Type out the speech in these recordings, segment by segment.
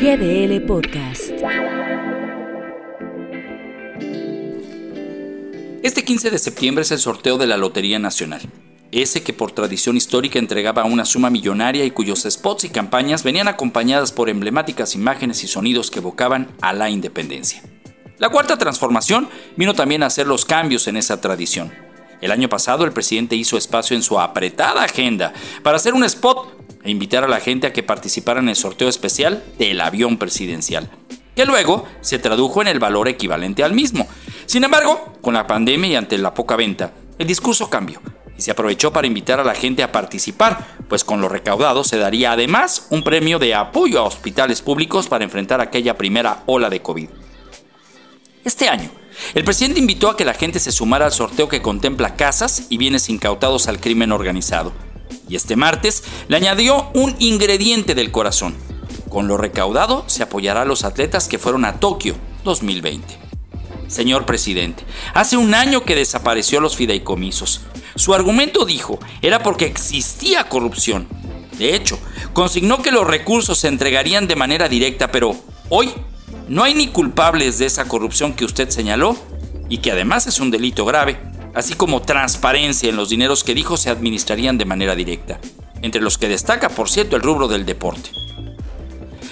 GDL Podcast. Este 15 de septiembre es el sorteo de la Lotería Nacional. Ese que por tradición histórica entregaba una suma millonaria y cuyos spots y campañas venían acompañadas por emblemáticas imágenes y sonidos que evocaban a la independencia. La cuarta transformación vino también a hacer los cambios en esa tradición. El año pasado el presidente hizo espacio en su apretada agenda para hacer un spot e invitar a la gente a que participara en el sorteo especial del avión presidencial, que luego se tradujo en el valor equivalente al mismo. Sin embargo, con la pandemia y ante la poca venta, el discurso cambió y se aprovechó para invitar a la gente a participar, pues con lo recaudado se daría además un premio de apoyo a hospitales públicos para enfrentar aquella primera ola de COVID. Este año, el presidente invitó a que la gente se sumara al sorteo que contempla casas y bienes incautados al crimen organizado y este martes le añadió un ingrediente del corazón. Con lo recaudado se apoyará a los atletas que fueron a Tokio 2020. Señor presidente, hace un año que desapareció los fideicomisos. Su argumento dijo era porque existía corrupción. De hecho, consignó que los recursos se entregarían de manera directa, pero hoy no hay ni culpables de esa corrupción que usted señaló y que además es un delito grave así como transparencia en los dineros que dijo se administrarían de manera directa, entre los que destaca, por cierto, el rubro del deporte.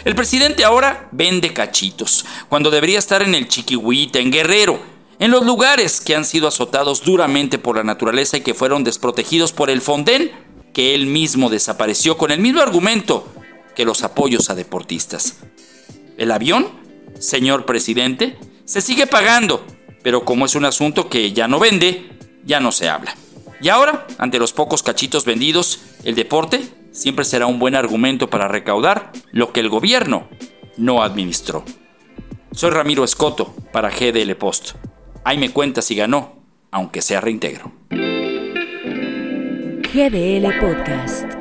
El presidente ahora vende cachitos, cuando debería estar en el Chiquihuita, en Guerrero, en los lugares que han sido azotados duramente por la naturaleza y que fueron desprotegidos por el Fonden, que él mismo desapareció con el mismo argumento que los apoyos a deportistas. El avión, señor presidente, se sigue pagando pero como es un asunto que ya no vende, ya no se habla. Y ahora, ante los pocos cachitos vendidos, el deporte siempre será un buen argumento para recaudar lo que el gobierno no administró. Soy Ramiro Escoto para GDL Post. Ahí me cuenta si ganó, aunque sea reintegro. GDL Podcast.